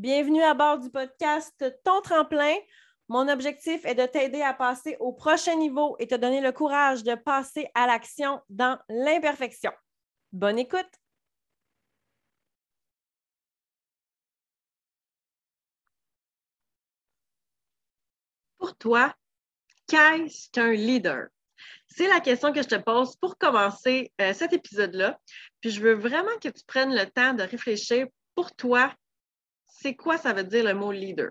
Bienvenue à bord du podcast Ton tremplin. Mon objectif est de t'aider à passer au prochain niveau et te donner le courage de passer à l'action dans l'imperfection. Bonne écoute! Pour toi, qu'est-ce qu'un leader? C'est la question que je te pose pour commencer euh, cet épisode-là. Puis je veux vraiment que tu prennes le temps de réfléchir pour toi, c'est quoi ça veut dire le mot leader?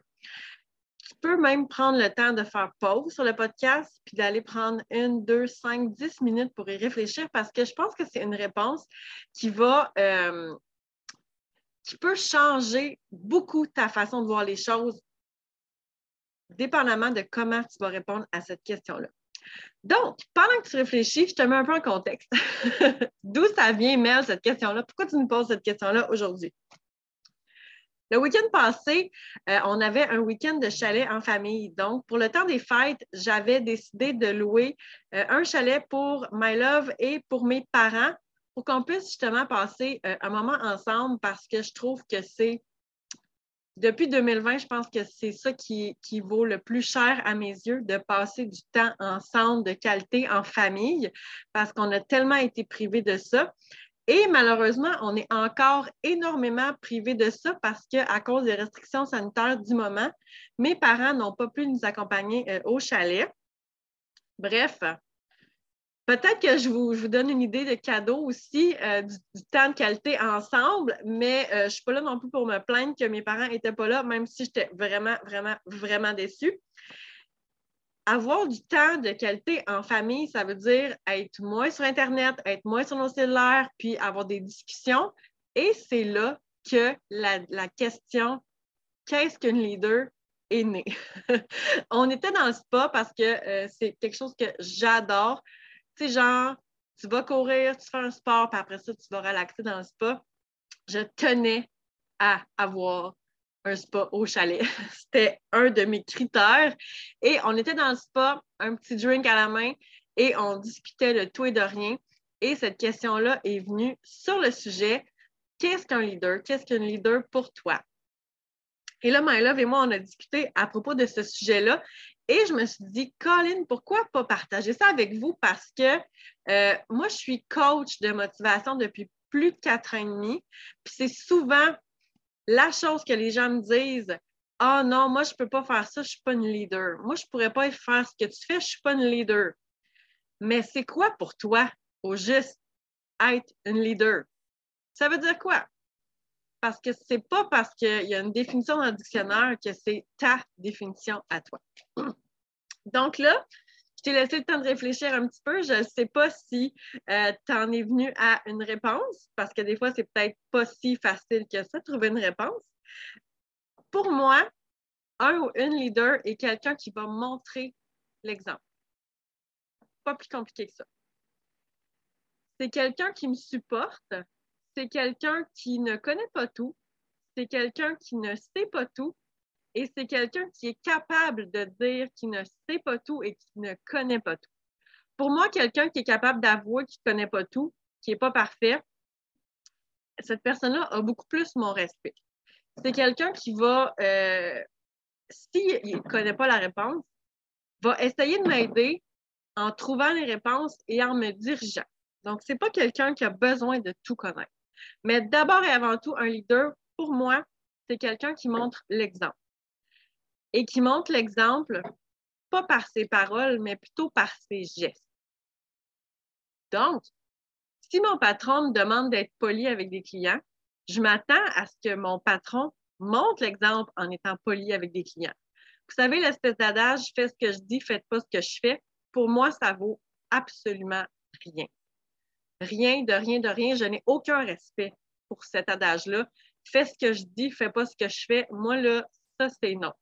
Tu peux même prendre le temps de faire pause sur le podcast puis d'aller prendre une, deux, cinq, dix minutes pour y réfléchir parce que je pense que c'est une réponse qui va, euh, qui peut changer beaucoup ta façon de voir les choses, dépendamment de comment tu vas répondre à cette question-là. Donc, pendant que tu réfléchis, je te mets un peu en contexte. D'où ça vient, Mel, cette question-là? Pourquoi tu nous poses cette question-là aujourd'hui? Le week-end passé, euh, on avait un week-end de chalet en famille. Donc, pour le temps des fêtes, j'avais décidé de louer euh, un chalet pour My Love et pour mes parents pour qu'on puisse justement passer euh, un moment ensemble parce que je trouve que c'est depuis 2020, je pense que c'est ça qui, qui, vaut le plus cher à mes yeux, de passer du temps ensemble, de qualité en famille, parce qu'on a tellement été privés de ça. Et malheureusement, on est encore énormément privé de ça parce qu'à cause des restrictions sanitaires du moment, mes parents n'ont pas pu nous accompagner euh, au chalet. Bref, peut-être que je vous, donne une idée de cadeau aussi euh, du, temps de qualité ensemble, mais euh, je ne suis pas là non plus pour me plaindre que mes parents n'étaient pas là, même si j'étais vraiment, vraiment, vraiment déçue avoir du temps de qualité en famille, ça veut dire être moins sur Internet, être moins sur nos cellulaires, puis avoir des discussions. Et c'est là que la, question qu'est-ce qu'une leader est née? On était dans le spa parce que euh, c'est quelque chose que j'adore. Tu sais, genre, tu vas courir, tu fais un sport, puis après ça, tu vas relaxer dans le spa. Je tenais à avoir un spa au chalet. C'était un de mes critères. Et on était dans le spa, un petit drink à la main, et on discutait de tout et de rien. Et cette question-là est venue sur le sujet qu'est-ce qu'un leader? Qu'est-ce qu'un leader pour toi? Et là, My Love et moi, on a discuté à propos de ce sujet-là. Et je me suis dit, Colin, pourquoi pas partager ça avec vous? Parce que euh, moi, je suis coach de motivation depuis plus de quatre ans et demi. Puis c'est souvent la chose que les gens me disent, ah non, moi, je ne peux pas faire ça, je ne suis pas une leader. Moi, je ne pourrais pas faire ce que tu fais, je ne suis pas une leader. Mais c'est quoi pour toi, au juste, être une leader? Ça veut dire quoi? Parce que ce n'est pas parce qu'il y a une définition dans le dictionnaire que c'est ta définition à toi. Donc là, je t'ai laissé le temps de réfléchir un petit peu. Je ne sais pas si euh, tu en es venu à une réponse, parce que des fois, c'est peut-être pas si facile que ça, trouver une réponse. Pour moi, un ou une leader est quelqu'un qui va montrer l'exemple. Pas plus compliqué que ça. C'est quelqu'un qui me supporte, c'est quelqu'un qui ne connaît pas tout, c'est quelqu'un qui ne sait pas tout, et c'est quelqu'un qui est capable de dire qu'il ne sait pas tout et qui ne connaît pas tout. Pour moi, quelqu'un qui est capable d'avouer qu'il ne connaît pas tout, qui n'est pas parfait, cette personne-là a beaucoup plus mon respect. C'est quelqu'un qui va, euh, s'il ne connaît pas la réponse, va essayer de m'aider en trouvant les réponses et en me dirigeant. Donc, ce n'est pas quelqu'un qui a besoin de tout connaître. Mais d'abord et avant tout, un leader, pour moi, c'est quelqu'un qui montre l'exemple et qui montre l'exemple, pas par ses paroles, mais plutôt par ses gestes. Donc, si mon patron me demande d'être poli avec des clients, je m'attends à ce que mon patron montre l'exemple en étant poli avec des clients. Vous savez, l'espèce d'adage, fais ce que je dis, faites pas ce que je fais, pour moi, ça vaut absolument rien. Rien, de rien, de rien. Je n'ai aucun respect pour cet adage-là. Fais ce que je dis, fais pas ce que je fais. Moi, là, ça, c'est non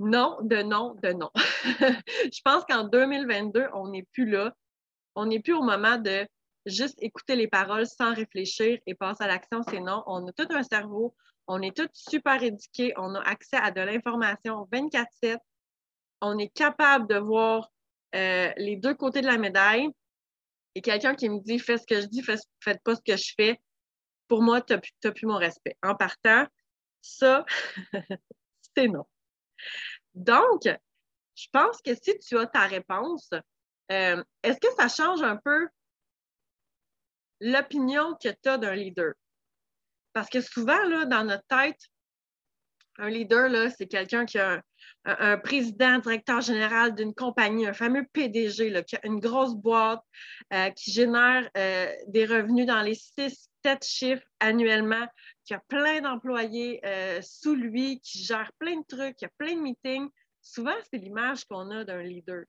non, de non, de non. je pense qu'en 2022, on n'est plus là. On n'est plus au moment de juste écouter les paroles sans réfléchir et passer à l'action. C'est non. On a tout un cerveau. On est tous super éduqués. On a accès à de l'information 24-7. On est capable de voir euh, les deux côtés de la médaille. Et quelqu'un qui me dit fais ce que je dis, faites pas ce que je fais, pour moi, tu n'as plus, plus mon respect. En partant, Ça, c'est non. Donc, je pense que si tu as ta réponse, euh, est-ce que ça change un peu l'opinion que tu as d'un leader? Parce que souvent, là, dans notre tête, un leader, c'est quelqu'un qui a un, président, directeur général d'une compagnie, un fameux PDG, qui a une grosse boîte, euh, qui génère euh, des revenus dans les six, sept chiffres annuellement, qui a plein d'employés euh, sous lui, qui gère plein de trucs, qui a plein de meetings. Souvent, c'est l'image qu'on a d'un leader.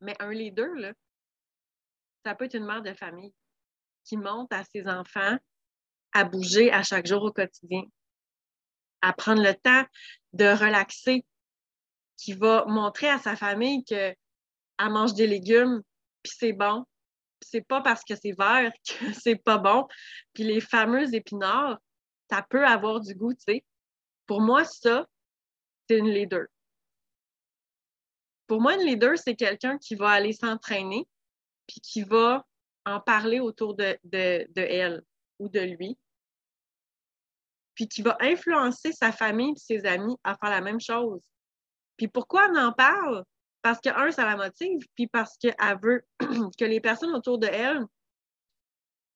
Mais un leader, là, ça peut être une mère de famille qui monte à ses enfants à bouger à chaque jour au quotidien, à prendre le temps de relaxer, qui va montrer à sa famille qu'elle mange des légumes, puis c'est bon. C'est pas parce que c'est vert que c'est pas bon. Puis les fameux épinards, ça peut avoir du goût, tu sais. Pour moi, ça, c'est une leader. Pour moi, une leader, c'est quelqu'un qui va aller s'entraîner, puis qui va en parler autour de, de, de elle ou de lui, puis qui va influencer sa famille et ses amis à faire la même chose. Puis pourquoi on en parle? Parce que, un, ça la motive, puis parce qu'elle veut que les personnes autour de elle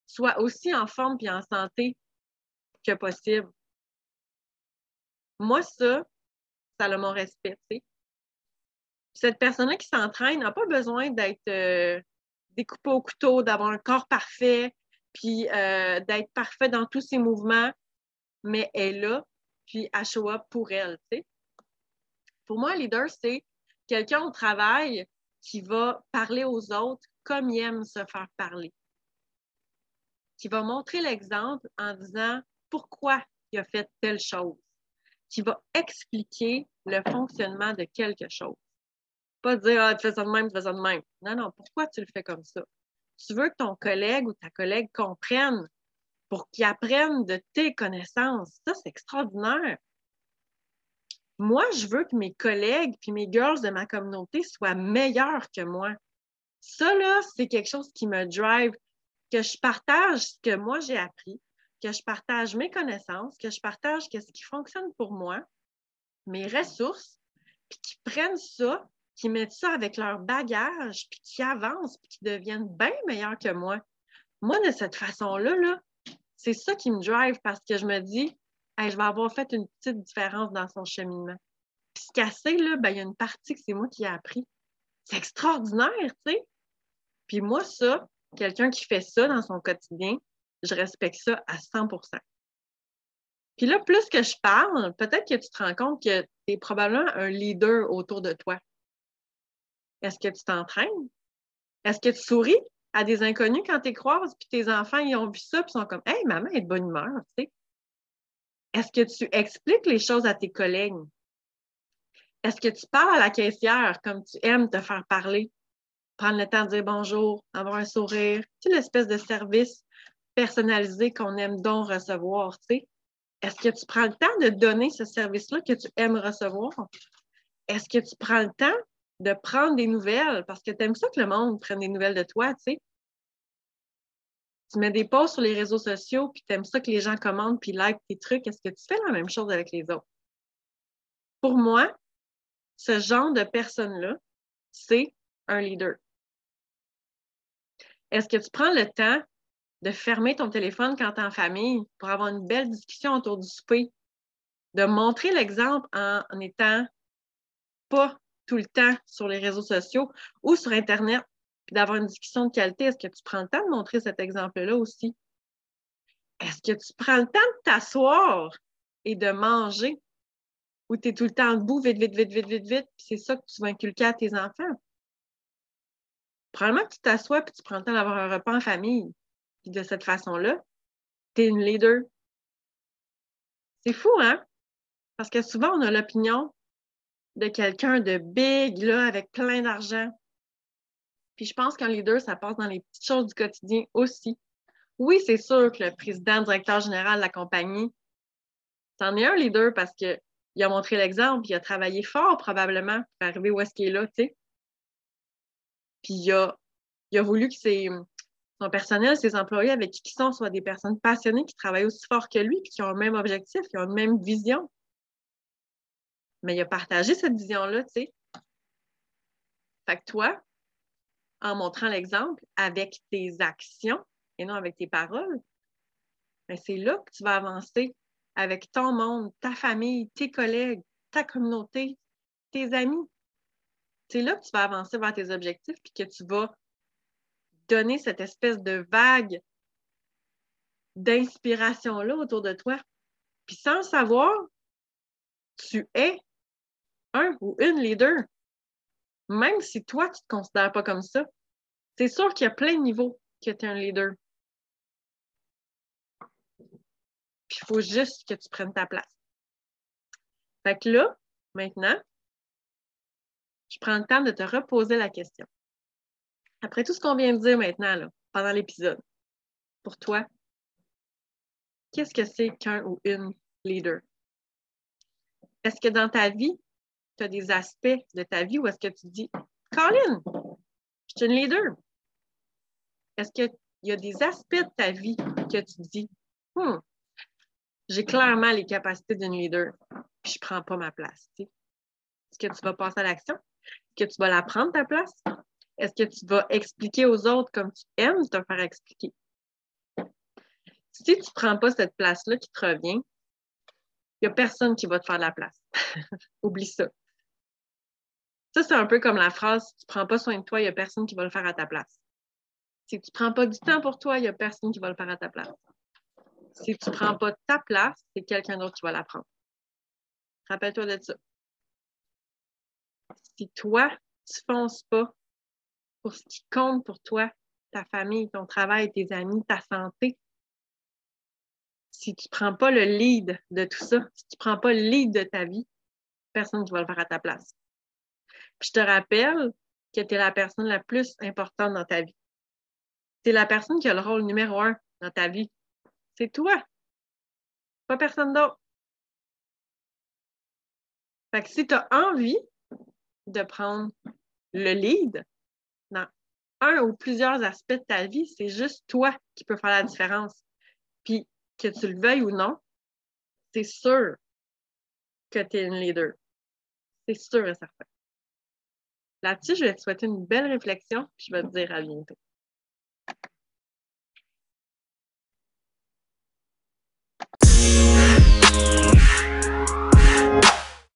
soient aussi en forme et en santé que possible. Moi, ça, ça a mon respect. Cette personne-là qui s'entraîne n'a pas besoin d'être euh, découpée au couteau, d'avoir un corps parfait, puis euh, d'être parfait dans tous ses mouvements mais elle est là, puis elle show up pour elle. Pour moi, un leader, c'est quelqu'un au travail qui va parler aux autres comme il aime se faire parler. Qui va montrer l'exemple en disant pourquoi il a fait telle chose. Qui va expliquer le fonctionnement de quelque chose. Pas dire Ah, tu fais ça de même, tu fais ça de même. Non, non, pourquoi tu le fais comme ça? Tu veux que ton collègue ou ta collègue comprenne pour qu'ils apprennent de tes connaissances. Ça, c'est extraordinaire. Moi, je veux que mes collègues puis mes girls de ma communauté soient meilleurs que moi. Ça, là, c'est quelque chose qui me drive, que je partage ce que moi j'ai appris, que je partage mes connaissances, que je partage ce qui fonctionne pour moi, mes ressources, puis qu'ils prennent ça, qu'ils mettent ça avec leur bagage, puis qu'ils avancent, puis qu'ils deviennent bien meilleurs que moi. Moi, de cette façon-là, là, c'est ça qui me drive parce que je me dis, je vais avoir fait une petite différence dans son cheminement. Puis ce sait, là, ben, il y a une partie que c'est moi qui ai appris. C'est extraordinaire, tu sais. Puis moi, ça, quelqu'un qui fait ça dans son quotidien, je respecte ça à 100% Puis là, plus que je parle, peut-être que tu te rends compte que tu es probablement un leader autour de toi. Est-ce que tu t'entraînes? Est-ce que tu souris? à des inconnus quand tu croises, puis tes enfants, ils ont vu ça, puis ils sont comme Hey, maman est de bonne humeur, tu sais. Est-ce que tu expliques les choses à tes collègues? Est-ce que tu parles à la caissière comme tu aimes te faire parler? Prendre le temps de dire bonjour, avoir un sourire, tu l'espèce de service personnalisé qu'on aime donc recevoir, tu sais. Est-ce que tu prends le temps de donner ce service-là que tu aimes recevoir? Est-ce que tu prends le temps de prendre des nouvelles? Parce que tu aimes ça que le monde prenne des nouvelles de toi, tu sais. Tu mets des posts sur les réseaux sociaux, puis tu aimes ça que les gens commandent puis like tes trucs. Est-ce que tu fais la même chose avec les autres? Pour moi, ce genre de personne-là, c'est un leader. Est-ce que tu prends le temps de fermer ton téléphone quand tu es en famille pour avoir une belle discussion autour du souper? De montrer l'exemple en, en étant pas tout le temps sur les réseaux sociaux ou sur Internet, puis d'avoir une discussion de qualité, est-ce que tu prends le temps de montrer cet exemple-là aussi? Est-ce que tu prends le temps de t'asseoir et de manger ou tu es tout le temps debout, vite, vite, vite, vite, vite, vite, puis c'est ça que tu vas inculquer à tes enfants? Probablement que tu t'assois et tu prends le temps d'avoir un repas en famille. Puis de cette façon-là, tu es une leader. C'est fou, hein? Parce que souvent, on a l'opinion de quelqu'un de big, là, avec plein d'argent. Puis je pense qu'un leader, ça passe dans les petites choses du quotidien aussi. Oui, c'est sûr que le président, directeur général de la compagnie, c'en est un leader parce qu'il a montré l'exemple, il a travaillé fort probablement pour arriver où est-ce qu'il est là, tu sais. Puis il a, il a voulu que Son personnel, ses employés avec qui ils sont, soit des personnes passionnées qui travaillent aussi fort que lui, qui ont le même objectif, qui ont la même vision. Mais il a partagé cette vision-là, tu sais. Fait que toi, en montrant l'exemple avec tes actions et non avec tes paroles, ben, c'est là que tu vas avancer avec ton monde, ta famille, tes collègues, ta communauté, tes amis. C'est là que tu vas avancer vers tes objectifs puis que tu vas donner cette espèce de vague d'inspiration-là autour de toi. Puis sans le savoir, tu es un ou une leader. Même si toi, tu ne te considères pas comme ça, c'est sûr qu'il y a plein de niveaux que tu es un leader. Puis il faut juste que tu prennes ta place. Fait que là, maintenant, je prends le temps de te reposer la question. Après tout ce qu'on vient de dire maintenant, pendant l'épisode, pour toi, qu'est-ce que c'est qu'un ou une leader? Est-ce que dans ta vie, des aspects de ta vie où est-ce que tu dis, Colin, je suis une leader? Est-ce qu'il y a des aspects de ta vie que tu dis, hmm, j'ai clairement les capacités d'une leader, puis je ne prends pas ma place. Est-ce que tu vas passer à l'action? Est-ce que tu vas la prendre ta place? Est-ce que tu vas expliquer aux autres comme tu aimes te faire expliquer? Si tu ne prends pas cette place-là qui te revient, il n'y a personne qui va te faire la place. Oublie ça. Ça, c'est un peu comme la phrase si tu ne prends pas soin de toi, il n'y a personne qui va le faire à ta place. Si tu ne prends pas du temps pour toi, il n'y a personne qui va le faire à ta place. Si tu ne prends pas ta place, c'est quelqu'un d'autre qui va la prendre. Rappelle-toi de ça. Si toi, tu ne fonces pas pour ce qui compte pour toi, ta famille, ton travail, tes amis, ta santé, si tu ne prends pas le lead de tout ça, si tu ne prends pas le lead de ta vie, personne ne va le faire à ta place. Je te rappelle que tu es la personne la plus importante dans ta vie. Tu es la personne qui a le rôle numéro un dans ta vie. C'est toi. Pas personne d'autre. Fait si tu as envie de prendre le lead dans un ou plusieurs aspects de ta vie, c'est juste toi qui peux faire la différence. Puis que tu le veuilles ou non, c'est sûr que tu es une leader. C'est sûr et certain. Là-dessus, je vais te souhaiter une belle réflexion, puis je vais te dire à bientôt.